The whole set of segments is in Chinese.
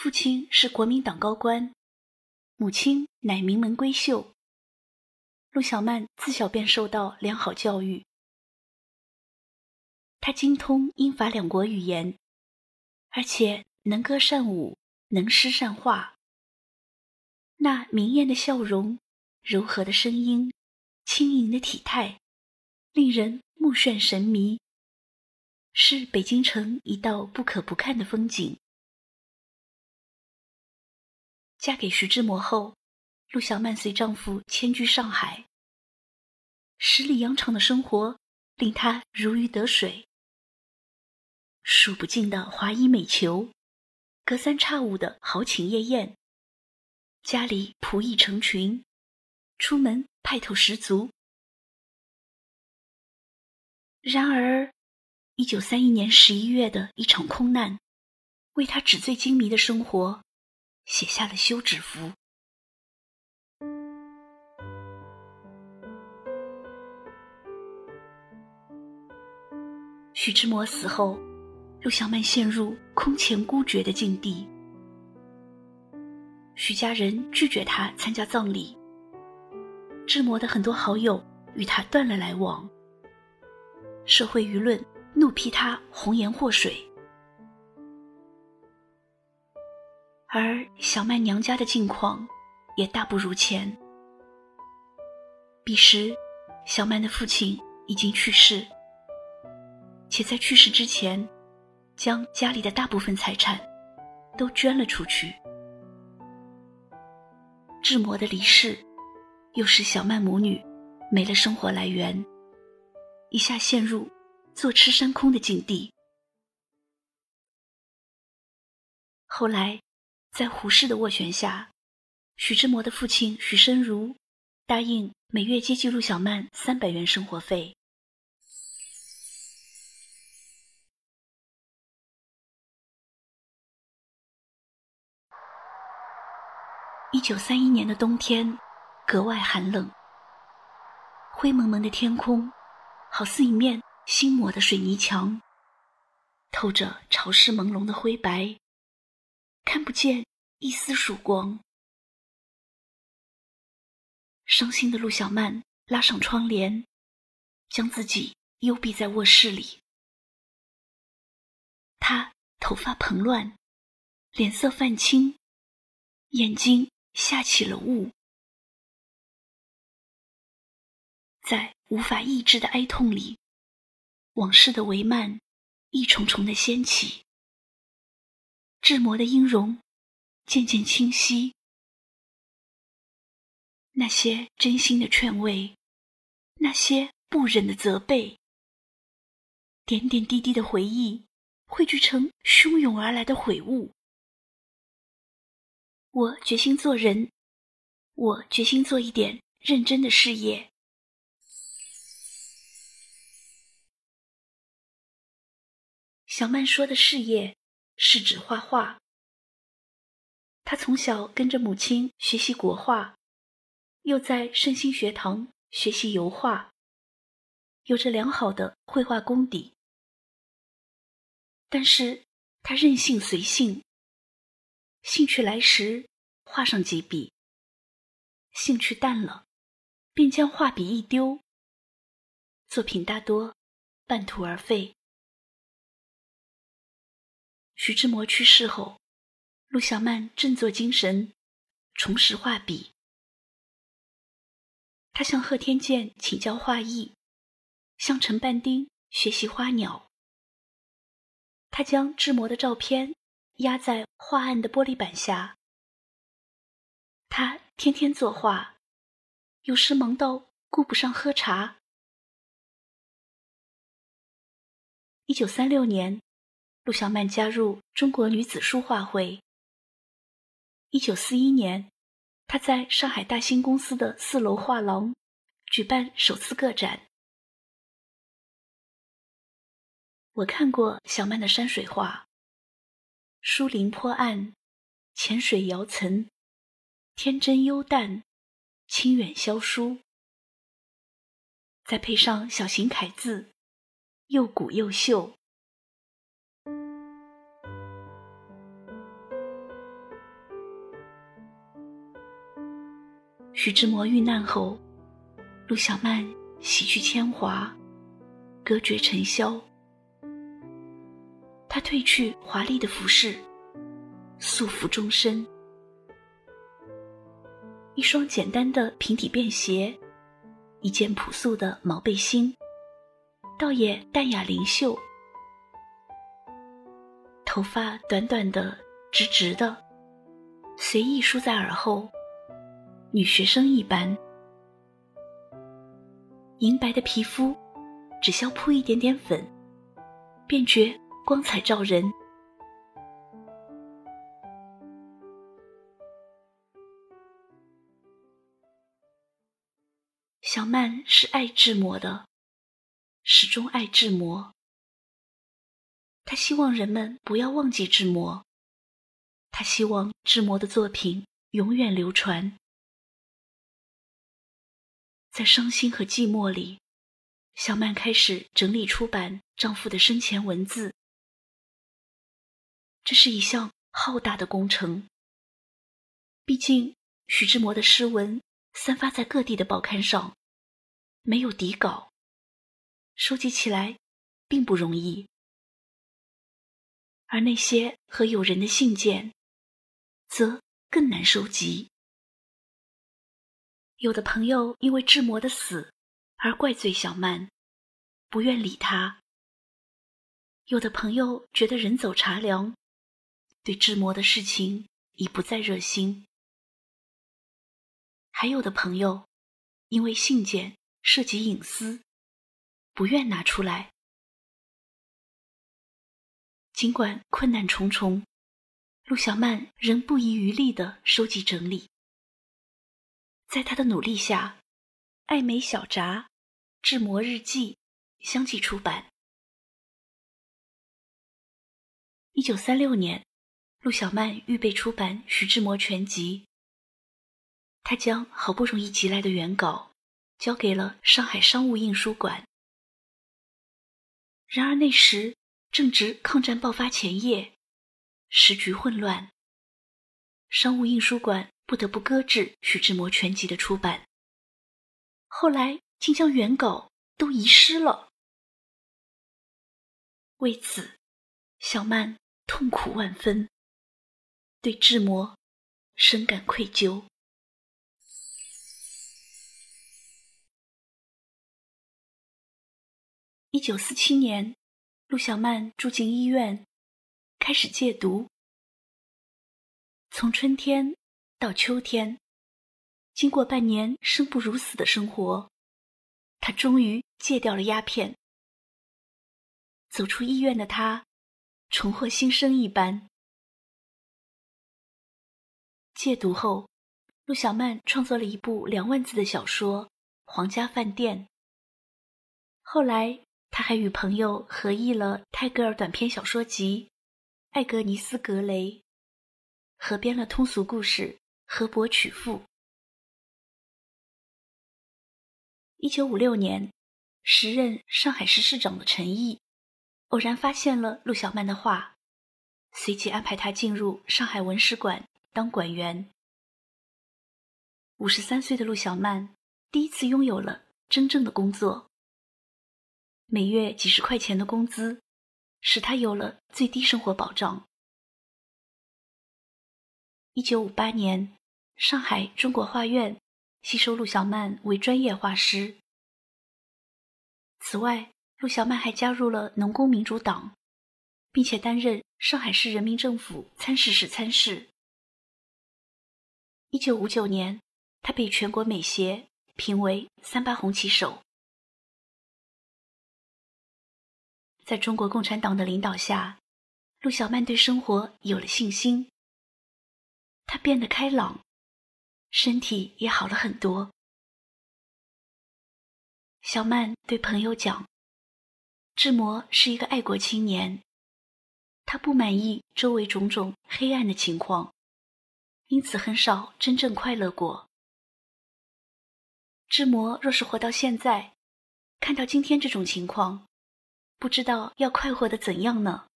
父亲是国民党高官，母亲乃名门闺秀。陆小曼自小便受到良好教育，她精通英法两国语言，而且能歌善舞，能诗善画。那明艳的笑容，柔和的声音，轻盈的体态，令人目眩神迷，是北京城一道不可不看的风景。嫁给徐志摩后，陆小曼随丈夫迁居上海。十里洋场的生活令她如鱼得水，数不尽的华衣美裘，隔三差五的豪情夜宴，家里仆役成群，出门派头十足。然而，一九三一年十一月的一场空难，为她纸醉金迷的生活。写下了休止符。徐志摩死后，陆小曼陷入空前孤绝的境地。徐家人拒绝他参加葬礼，志摩的很多好友与他断了来往，社会舆论怒批他红颜祸水。而小曼娘家的境况也大不如前。彼时，小曼的父亲已经去世，且在去世之前，将家里的大部分财产都捐了出去。志摩的离世，又使小曼母女没了生活来源，一下陷入坐吃山空的境地。后来。在胡适的斡旋下，徐志摩的父亲徐申如答应每月接济陆小曼三百元生活费。一九三一年的冬天格外寒冷，灰蒙蒙的天空好似一面新抹的水泥墙，透着潮湿朦胧的灰白，看不见。一丝曙光。伤心的陆小曼拉上窗帘，将自己幽闭在卧室里。她头发蓬乱，脸色泛青，眼睛下起了雾，在无法抑制的哀痛里，往事的帷幔一重重的掀起。志摩的音容。渐渐清晰，那些真心的劝慰，那些不忍的责备，点点滴滴的回忆，汇聚成汹涌而来的悔悟。我决心做人，我决心做一点认真的事业。小曼说的事业，是指画画。他从小跟着母亲学习国画，又在圣心学堂学习油画，有着良好的绘画功底。但是他任性随性，兴趣来时画上几笔，兴趣淡了，便将画笔一丢，作品大多半途而废。徐志摩去世后。陆小曼振作精神，重拾画笔。他向贺天健请教画艺，向陈半丁学习花鸟。他将志摩的照片压在画案的玻璃板下。他天天作画，有时忙到顾不上喝茶。一九三六年，陆小曼加入中国女子书画会。一九四一年，他在上海大兴公司的四楼画廊举办首次个展。我看过小曼的山水画，疏林坡岸，浅水遥岑，天真幽淡，清远萧疏，再配上小型楷字，又古又秀。徐志摩遇难后，陆小曼洗去铅华，隔绝尘嚣。她褪去华丽的服饰，素服终身。一双简单的平底便鞋，一件朴素的毛背心，倒也淡雅灵秀。头发短短的、直直的，随意梳在耳后。女学生一般，银白的皮肤，只需铺一点点粉，便觉光彩照人。小曼是爱志摩的，始终爱志摩。他希望人们不要忘记志摩，他希望志摩的作品永远流传。在伤心和寂寞里，小曼开始整理出版丈夫的生前文字。这是一项浩大的工程。毕竟，徐志摩的诗文散发在各地的报刊上，没有底稿，收集起来并不容易。而那些和友人的信件，则更难收集。有的朋友因为志摩的死而怪罪小曼，不愿理他；有的朋友觉得人走茶凉，对志摩的事情已不再热心；还有的朋友因为信件涉及隐私，不愿拿出来。尽管困难重重，陆小曼仍不遗余力地收集整理。在他的努力下，《爱美小札》《志摩日记》相继出版。一九三六年，陆小曼预备出版《徐志摩全集》，他将好不容易集来的原稿交给了上海商务印书馆。然而那时正值抗战爆发前夜，时局混乱，商务印书馆。不得不搁置徐志摩全集的出版，后来竟将原稿都遗失了。为此，小曼痛苦万分，对志摩深感愧疚。一九四七年，陆小曼住进医院，开始戒毒，从春天。到秋天，经过半年生不如死的生活，他终于戒掉了鸦片。走出医院的他，重获新生一般。戒毒后，陆小曼创作了一部两万字的小说《皇家饭店》。后来，他还与朋友合译了泰戈尔短篇小说集《艾格尼斯·格雷》，合编了通俗故事。河伯曲赋。一九五六年，时任上海市市长的陈毅偶然发现了陆小曼的画，随即安排他进入上海文史馆当馆员。五十三岁的陆小曼第一次拥有了真正的工作，每月几十块钱的工资，使他有了最低生活保障。一九五八年。上海中国画院吸收陆小曼为专业画师。此外，陆小曼还加入了农工民主党，并且担任上海市人民政府参事室参事。一九五九年，他被全国美协评为三八红旗手。在中国共产党的领导下，陆小曼对生活有了信心，他变得开朗。身体也好了很多。小曼对朋友讲：“志摩是一个爱国青年，他不满意周围种种黑暗的情况，因此很少真正快乐过。志摩若是活到现在，看到今天这种情况，不知道要快活的怎样呢？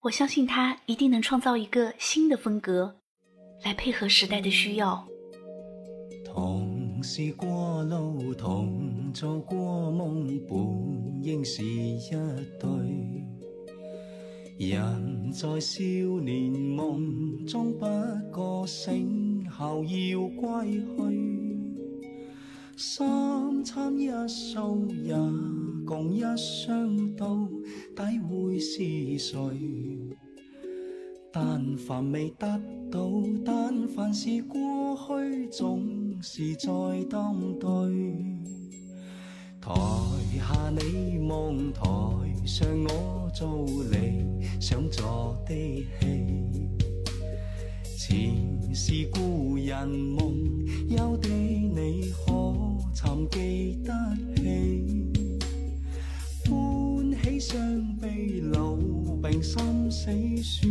我相信他一定能创造一个新的风格。”来配合时代的需要。同是过路，同做过梦，本应是一对。人在少年梦中，不觉醒后要归去。三餐一素也共一双刀，底会是谁？但凡未得到，但凡是过去，总是在当对。台下你望，台上我做你想做的戏。前是故人梦，有的你可曾记得起？欢喜伤悲老病心死说，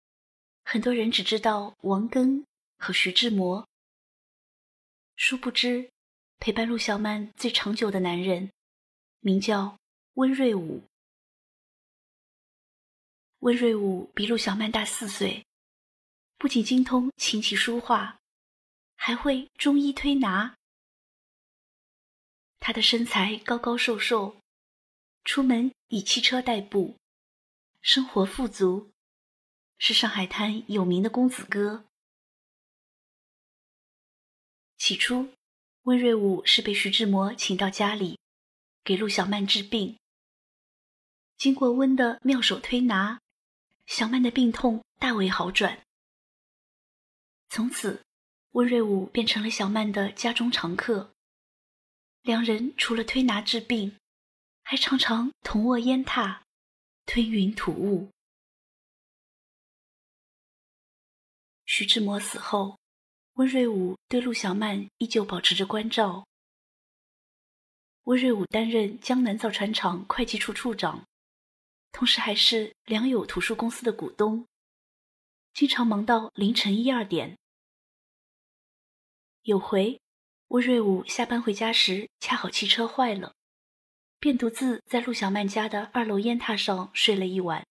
很多人只知道王庚和徐志摩，殊不知陪伴陆小曼最长久的男人，名叫温瑞武。温瑞武比陆小曼大四岁，不仅精通琴棋书画，还会中医推拿。他的身材高高瘦瘦，出门以汽车代步，生活富足，是上海滩有名的公子哥。起初，温瑞武是被徐志摩请到家里，给陆小曼治病。经过温的妙手推拿，小曼的病痛大为好转。从此，温瑞武变成了小曼的家中常客。两人除了推拿治病，还常常同卧烟榻，吞云吐雾。徐志摩死后，温瑞武对陆小曼依旧保持着关照。温瑞武担任江南造船厂会计处处长，同时还是良友图书公司的股东，经常忙到凌晨一二点。有回。温瑞武下班回家时，恰好汽车坏了，便独自在陆小曼家的二楼烟榻上睡了一晚。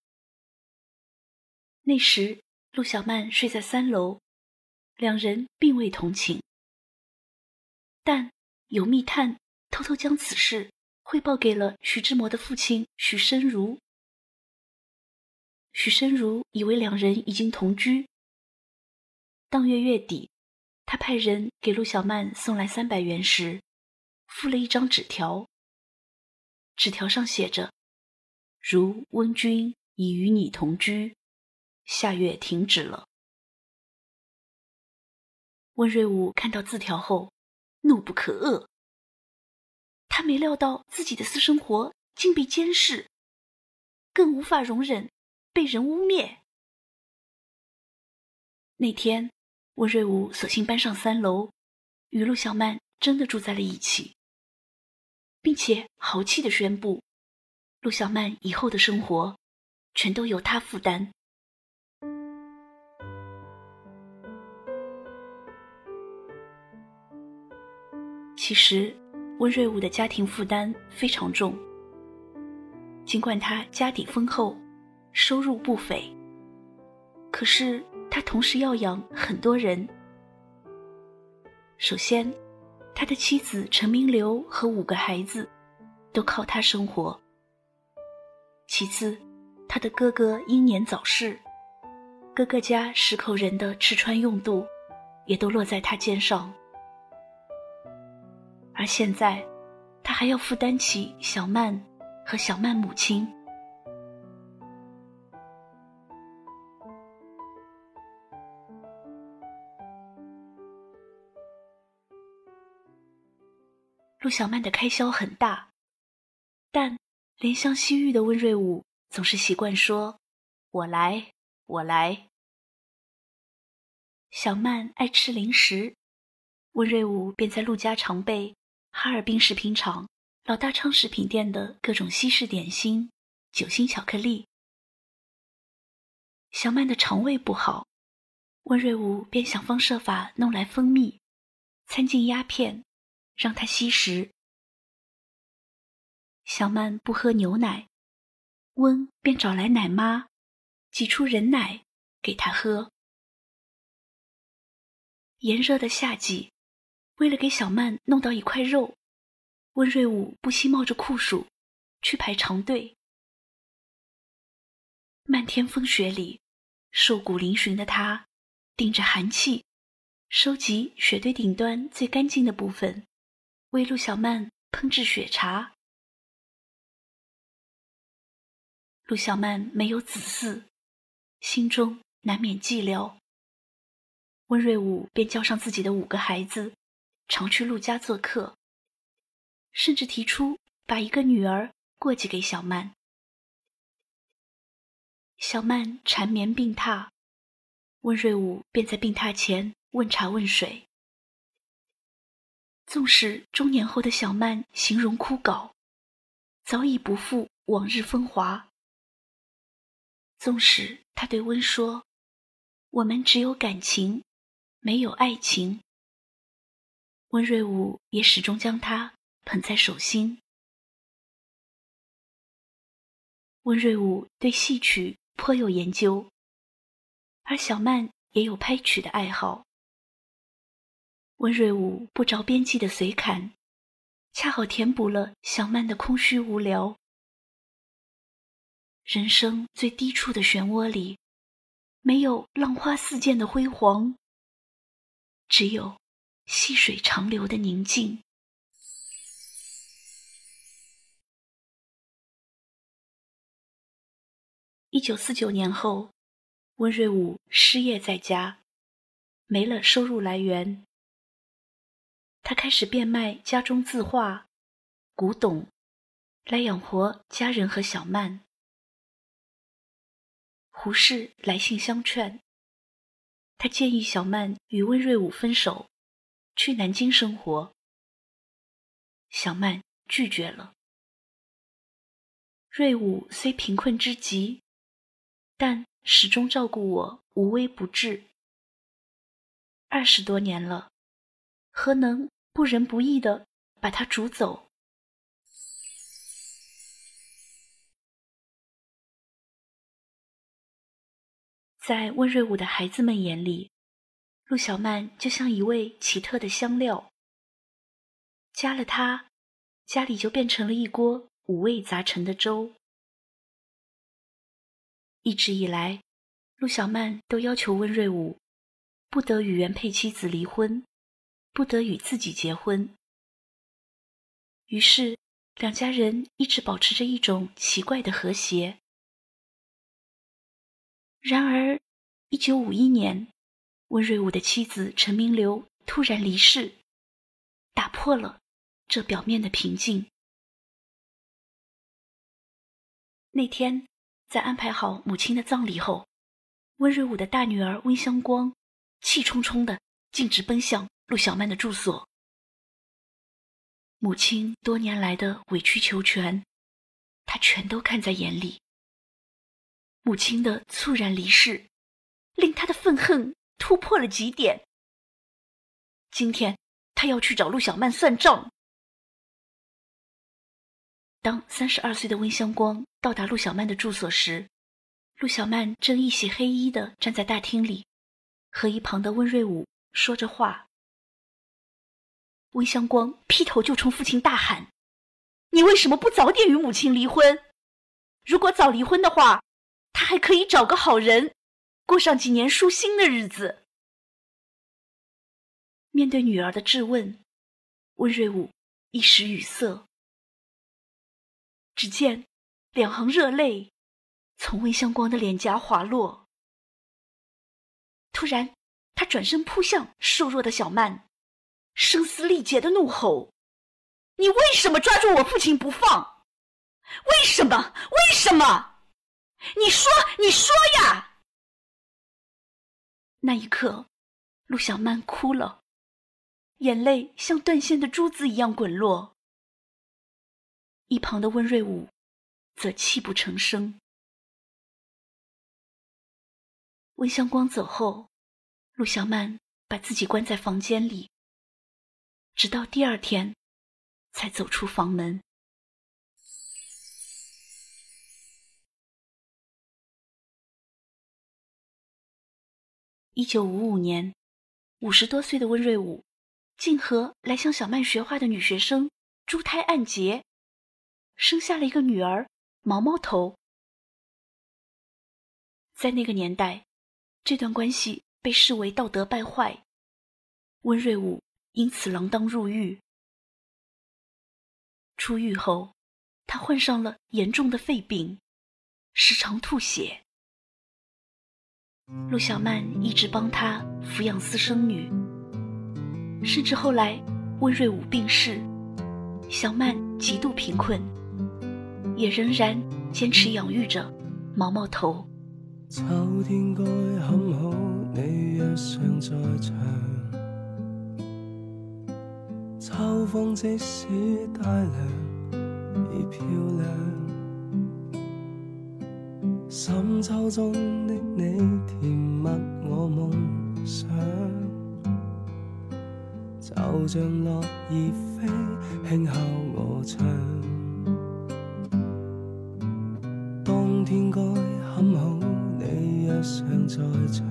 那时，陆小曼睡在三楼，两人并未同寝。但有密探偷偷将此事汇报给了徐志摩的父亲徐申如。徐申如以为两人已经同居。当月月底。他派人给陆小曼送来三百元时，附了一张纸条。纸条上写着：“如温君已与你同居，下月停止了。”温瑞武看到字条后，怒不可遏。他没料到自己的私生活竟被监视，更无法容忍被人污蔑。那天。温瑞武索性搬上三楼，与陆小曼真的住在了一起，并且豪气的宣布，陆小曼以后的生活全都由他负担。其实，温瑞武的家庭负担非常重，尽管他家底丰厚，收入不菲，可是。他同时要养很多人。首先，他的妻子陈明流和五个孩子都靠他生活。其次，他的哥哥英年早逝，哥哥家十口人的吃穿用度也都落在他肩上。而现在，他还要负担起小曼和小曼母亲。陆小曼的开销很大，但怜香惜玉的温瑞武总是习惯说：“我来，我来。”小曼爱吃零食，温瑞武便在陆家常备哈尔滨食品厂、老大昌食品店的各种西式点心、酒心巧克力。小曼的肠胃不好，温瑞武便想方设法弄来蜂蜜，掺进鸦片，让她吸食。小曼不喝牛奶，温便找来奶妈，挤出人奶给她喝。炎热的夏季，为了给小曼弄到一块肉，温瑞武不惜冒着酷暑去排长队。漫天风雪里，瘦骨嶙峋的他，顶着寒气，收集雪堆顶端最干净的部分，为陆小曼烹制雪茶。陆小曼没有子嗣，心中难免寂寥。温瑞武便叫上自己的五个孩子，常去陆家做客，甚至提出把一个女儿过继给小曼。小曼缠绵病榻，温瑞武便在病榻前问茶问水。纵使中年后的小曼形容枯槁，早已不复往日风华；纵使他对温说：“我们只有感情。”没有爱情，温瑞武也始终将他捧在手心。温瑞武对戏曲颇有研究，而小曼也有拍曲的爱好。温瑞武不着边际的随侃，恰好填补了小曼的空虚无聊。人生最低处的漩涡里，没有浪花四溅的辉煌。只有细水长流的宁静。一九四九年后，温瑞武失业在家，没了收入来源。他开始变卖家中字画、古董，来养活家人和小曼。胡适来信相劝。他建议小曼与温瑞武分手，去南京生活。小曼拒绝了。瑞武虽贫困之极，但始终照顾我，无微不至。二十多年了，何能不仁不义的把他逐走？在温瑞武的孩子们眼里，陆小曼就像一味奇特的香料。加了它，家里就变成了一锅五味杂陈的粥。一直以来，陆小曼都要求温瑞武不得与原配妻子离婚，不得与自己结婚。于是，两家人一直保持着一种奇怪的和谐。然而，一九五一年，温瑞武的妻子陈明流突然离世，打破了这表面的平静。那天，在安排好母亲的葬礼后，温瑞武的大女儿温香光气冲冲的径直奔向陆小曼的住所。母亲多年来的委曲求全，他全都看在眼里。母亲的猝然离世，令他的愤恨突破了极点。今天，他要去找陆小曼算账。当三十二岁的温香光到达陆小曼的住所时，陆小曼正一袭黑衣的站在大厅里，和一旁的温瑞武说着话。温香光劈头就冲父亲大喊：“你为什么不早点与母亲离婚？如果早离婚的话。”他还可以找个好人，过上几年舒心的日子。面对女儿的质问，温瑞武一时语塞。只见两行热泪从温相光的脸颊滑落。突然，他转身扑向瘦弱的小曼，声嘶力竭的怒吼：“你为什么抓住我父亲不放？为什么？为什么？”你说，你说呀！那一刻，陆小曼哭了，眼泪像断线的珠子一样滚落。一旁的温瑞武则泣不成声。温香光走后，陆小曼把自己关在房间里，直到第二天才走出房门。一九五五年，五十多岁的温瑞武竟和来向小曼学画的女学生珠胎暗结。生下了一个女儿，毛毛头。在那个年代，这段关系被视为道德败坏，温瑞武因此锒铛入狱。出狱后，他患上了严重的肺病，时常吐血。陆小曼一直帮他抚养私生女，甚至后来温瑞武病逝，小曼极度贫困。也仍然坚持养育着毛毛头。秋天该很好，你若尚在场。秋风即使带凉，已漂亮。深秋中的你，就像落叶飞，轻敲我窗。当天该很好，你若尚在场。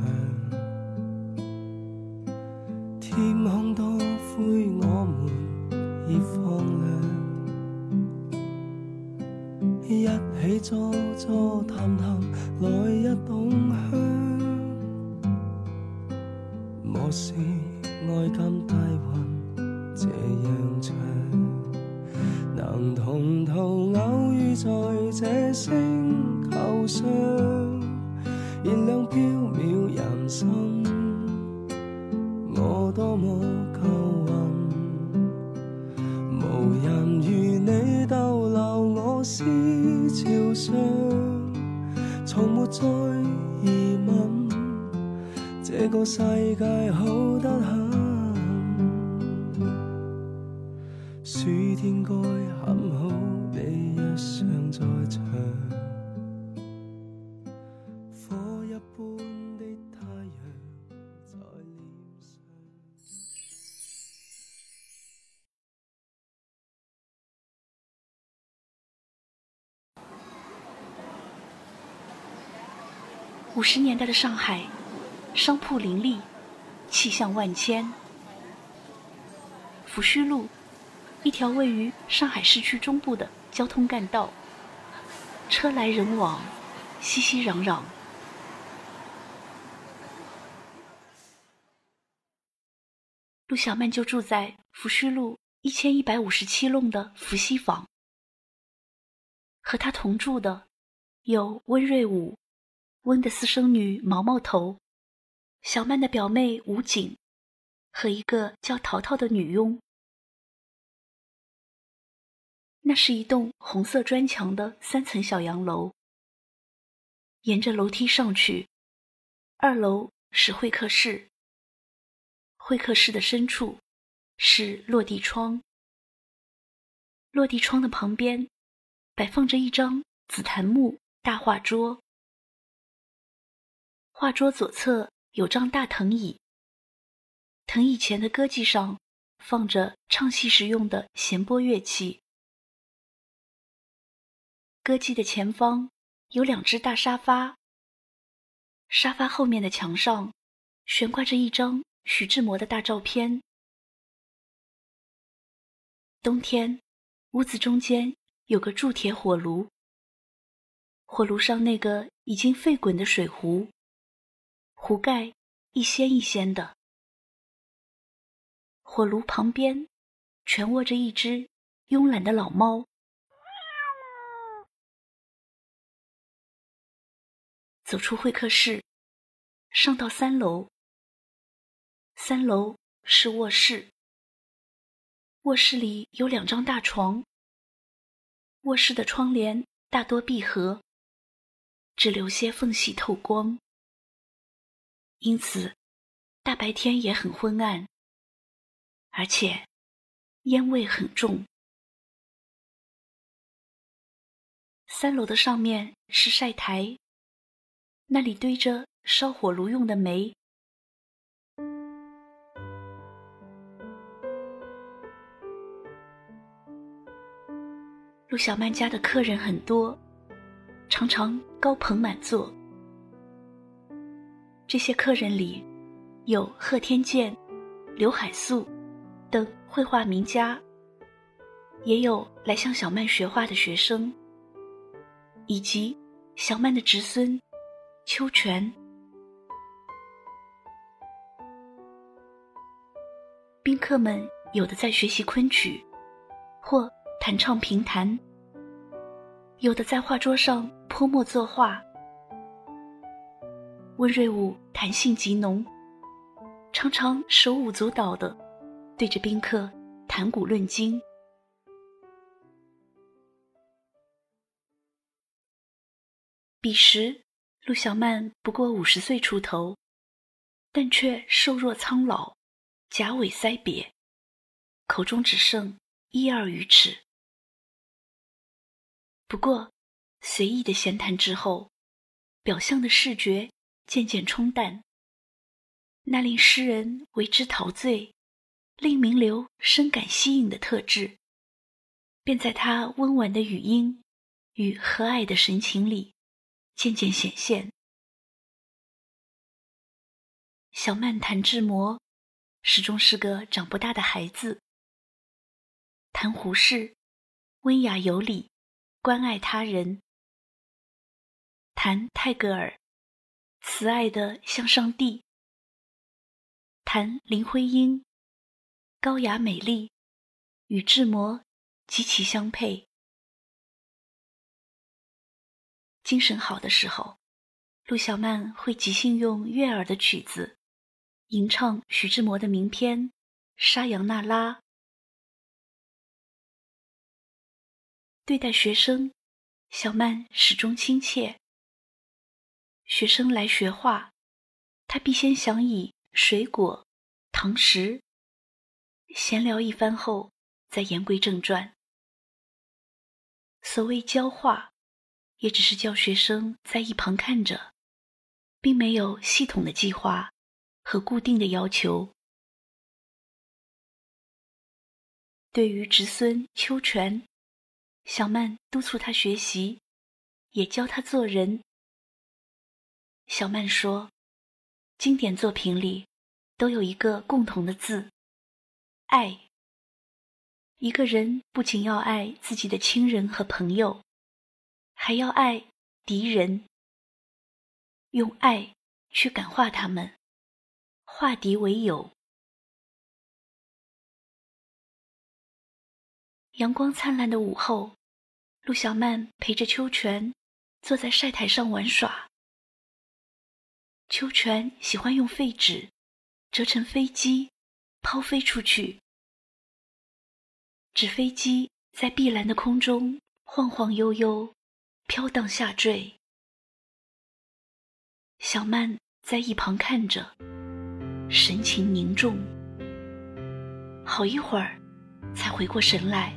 五十年代的上海，商铺林立，气象万千。抚恤路，一条位于上海市区中部的交通干道，车来人往，熙熙攘攘。陆小曼就住在抚恤路一千一百五十七弄的福熙坊，和她同住的有温瑞武。温的私生女毛毛头，小曼的表妹吴锦，和一个叫淘淘的女佣。那是一栋红色砖墙的三层小洋楼。沿着楼梯上去，二楼是会客室。会客室的深处是落地窗，落地窗的旁边摆放着一张紫檀木大画桌。画桌左侧有张大藤椅，藤椅前的歌伎上放着唱戏时用的弦拨乐器。歌伎的前方有两只大沙发，沙发后面的墙上悬挂着一张徐志摩的大照片。冬天，屋子中间有个铸铁火炉，火炉上那个已经沸滚的水壶。壶盖一掀一掀的，火炉旁边蜷卧着一只慵懒的老猫。走出会客室，上到三楼。三楼是卧室，卧室里有两张大床。卧室的窗帘大多闭合，只留些缝隙透光。因此，大白天也很昏暗。而且烟味很重。三楼的上面是晒台，那里堆着烧火炉用的煤。陆小曼家的客人很多，常常高朋满座。这些客人里，有贺天健、刘海粟等绘画名家，也有来向小曼学画的学生。以及小曼的侄孙秋泉，宾客们有的在学习昆曲，或弹唱评弹，有的在画桌上泼墨作画。温瑞武弹性极浓，常常手舞足蹈的对着宾客谈古论今。彼时，陆小曼不过五十岁出头，但却瘦弱苍老，甲尾腮瘪，口中只剩一二余齿。不过，随意的闲谈之后，表象的视觉渐渐冲淡，那令诗人为之陶醉，令名流深感吸引的特质，便在他温婉的语音与和蔼的神情里。渐渐显现。小曼谈志摩，始终是个长不大的孩子；谈胡适，温雅有礼，关爱他人；谈泰戈尔，慈爱的像上帝；谈林徽因，高雅美丽，与志摩极其相配。精神好的时候，陆小曼会即兴用悦耳的曲子，吟唱徐志摩的名篇《沙扬那拉》。对待学生，小曼始终亲切。学生来学画，他必先想以水果、糖食闲聊一番后，再言归正传。所谓教画。也只是叫学生在一旁看着，并没有系统的计划和固定的要求。对于侄孙秋泉，小曼督促他学习，也教他做人。小曼说：“经典作品里都有一个共同的字——爱。一个人不仅要爱自己的亲人和朋友。”还要爱敌人，用爱去感化他们，化敌为友。阳光灿烂的午后，陆小曼陪着秋泉坐在晒台上玩耍。秋泉喜欢用废纸折成飞机，抛飞出去，纸飞机在碧蓝的空中晃晃悠悠。飘荡下坠，小曼在一旁看着，神情凝重，好一会儿才回过神来，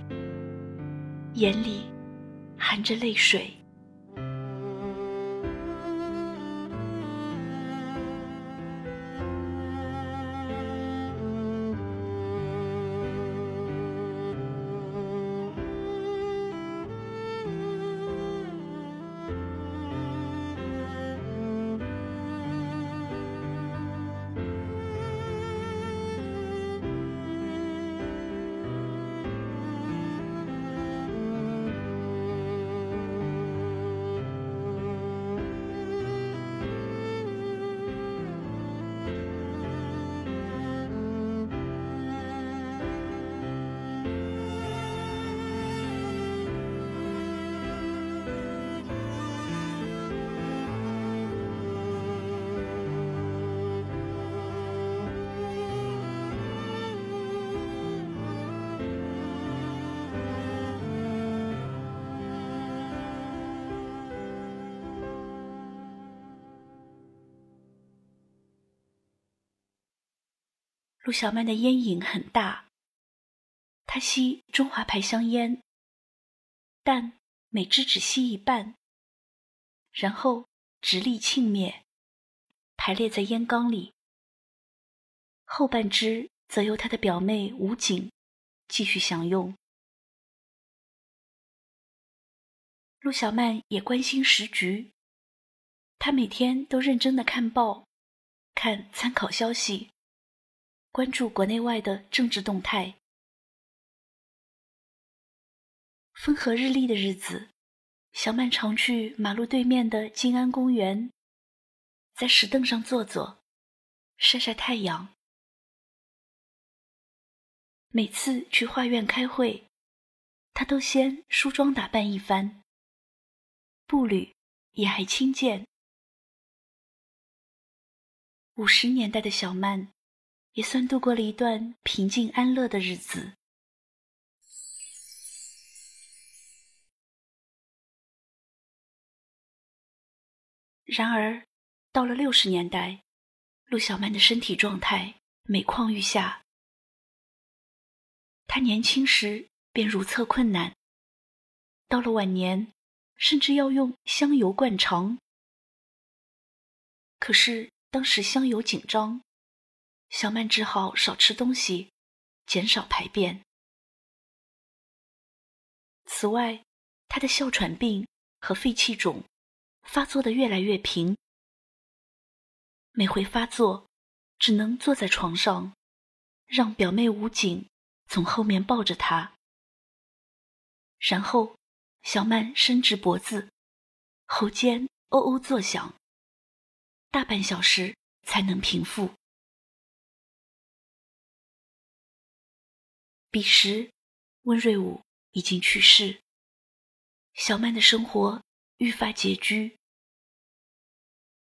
眼里含着泪水。陆小曼的烟瘾很大，她吸中华牌香烟，但每支只吸一半，然后直立庆灭，排列在烟缸里。后半支则由她的表妹吴景继续享用。陆小曼也关心时局，她每天都认真的看报，看参考消息，关注国内外的政治动态。风和日丽的日子，小曼常去马路对面的静安公园，在石凳上坐坐，晒晒太阳。每次去画院开会，她都先梳妆打扮一番。步履也还轻健。五十年代的小曼，也算度过了一段平静安乐的日子。然而，到了六十年代，陆小曼的身体状态每况愈下。她年轻时便如厕困难，到了晚年。甚至要用香油灌肠，可是当时香油紧张，小曼只好少吃东西，减少排便。此外，她的哮喘病和肺气肿发作的越来越频，每回发作，只能坐在床上，让表妹吴景从后面抱着她，然后。小曼伸直脖子，喉间哦哦作响，大半小时才能平复。彼时，温瑞武已经去世，小曼的生活愈发拮据。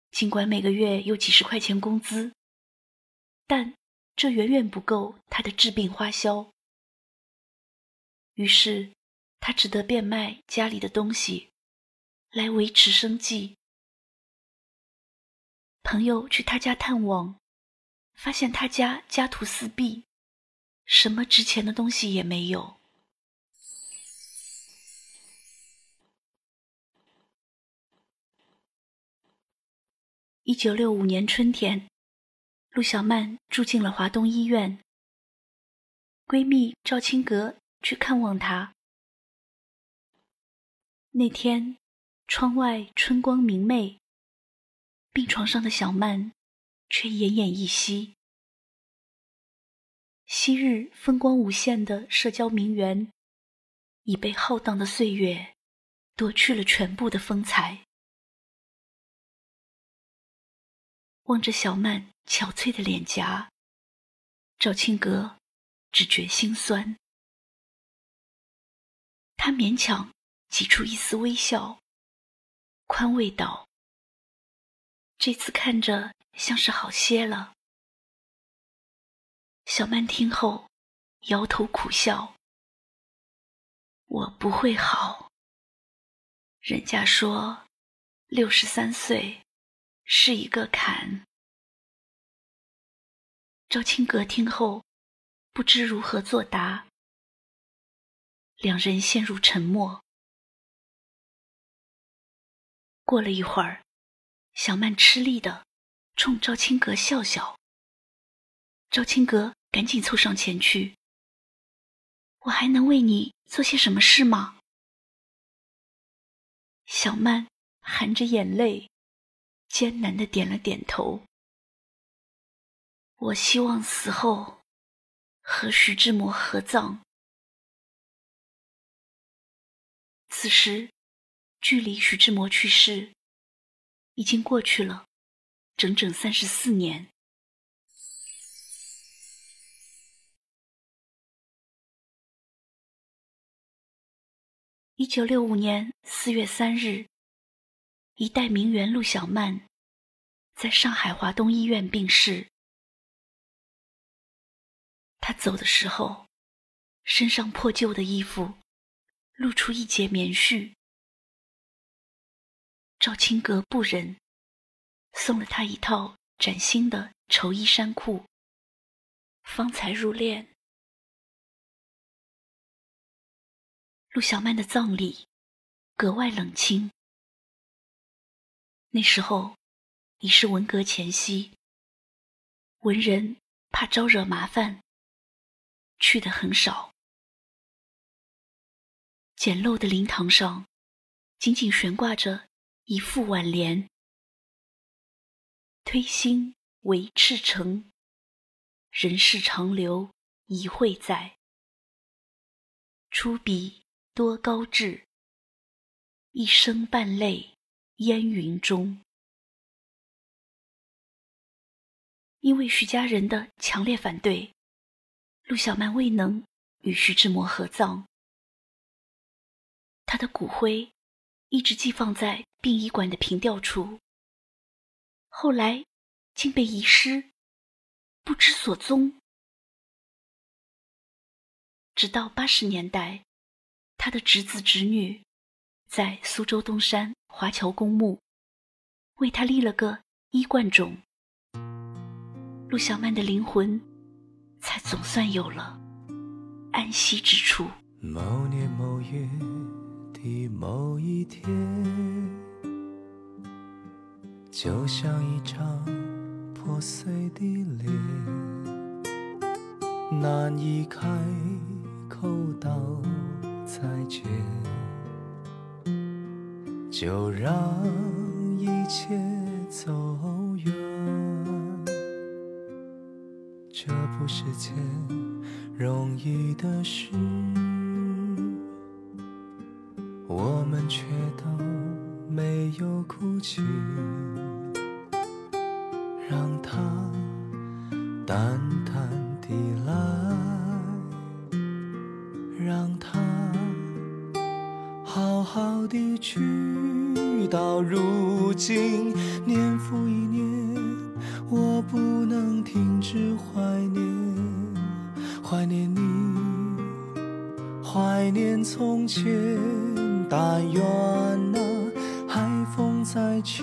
尽管每个月有几十块钱工资，但这远远不够她的治病花销。于是。他只得变卖家里的东西，来维持生计。朋友去他家探望，发现他家家徒四壁，什么值钱的东西也没有。一九六五年春天，陆小曼住进了华东医院。闺蜜赵青阁去看望她。那天，窗外春光明媚，病床上的小曼却奄奄一息。昔日风光无限的社交名媛，已被浩荡的岁月夺去了全部的风采。望着小曼憔悴的脸颊，赵青阁只觉心酸。他勉强。挤出一丝微笑，宽慰道：“这次看着像是好些了。”小曼听后摇头苦笑：“我不会好。人家说，六十三岁是一个坎。”赵青阁听后不知如何作答，两人陷入沉默。过了一会儿，小曼吃力的冲赵青阁笑笑。赵青阁赶紧凑上前去：“我还能为你做些什么事吗？”小曼含着眼泪，艰难的点了点头：“我希望死后和徐志摩合葬。”此时。距离徐志摩去世已经过去了整整三十四年。一九六五年四月三日，一代名媛陆小曼在上海华东医院病逝。她走的时候，身上破旧的衣服露出一截棉絮。赵青阁不忍，送了他一套崭新的绸衣衫裤。方才入殓。陆小曼的葬礼格外冷清。那时候已是文革前夕，文人怕招惹麻烦，去的很少。简陋的灵堂上，仅仅悬挂着一副挽联：“推心为赤诚，人世长留一会在。出笔。”多高志，一生伴泪烟云中。因为徐家人的强烈反对，陆小曼未能与徐志摩合葬。他的骨灰一直寄放在殡仪馆的凭吊处，后来竟被遗失，不知所踪。直到八十年代。他的侄子侄女，在苏州东山华侨公墓，为他立了个衣冠冢。陆小曼的灵魂，才总算有了安息之处。某年某月的某一天，就像一张破碎的脸，难以开口道。再见，就让一切走远。这不是件容易的事，我们却都没有哭泣，让它淡淡地来。的去，到如今年复一年，我不能停止怀念，怀念你，怀念从前。但愿那海风再起，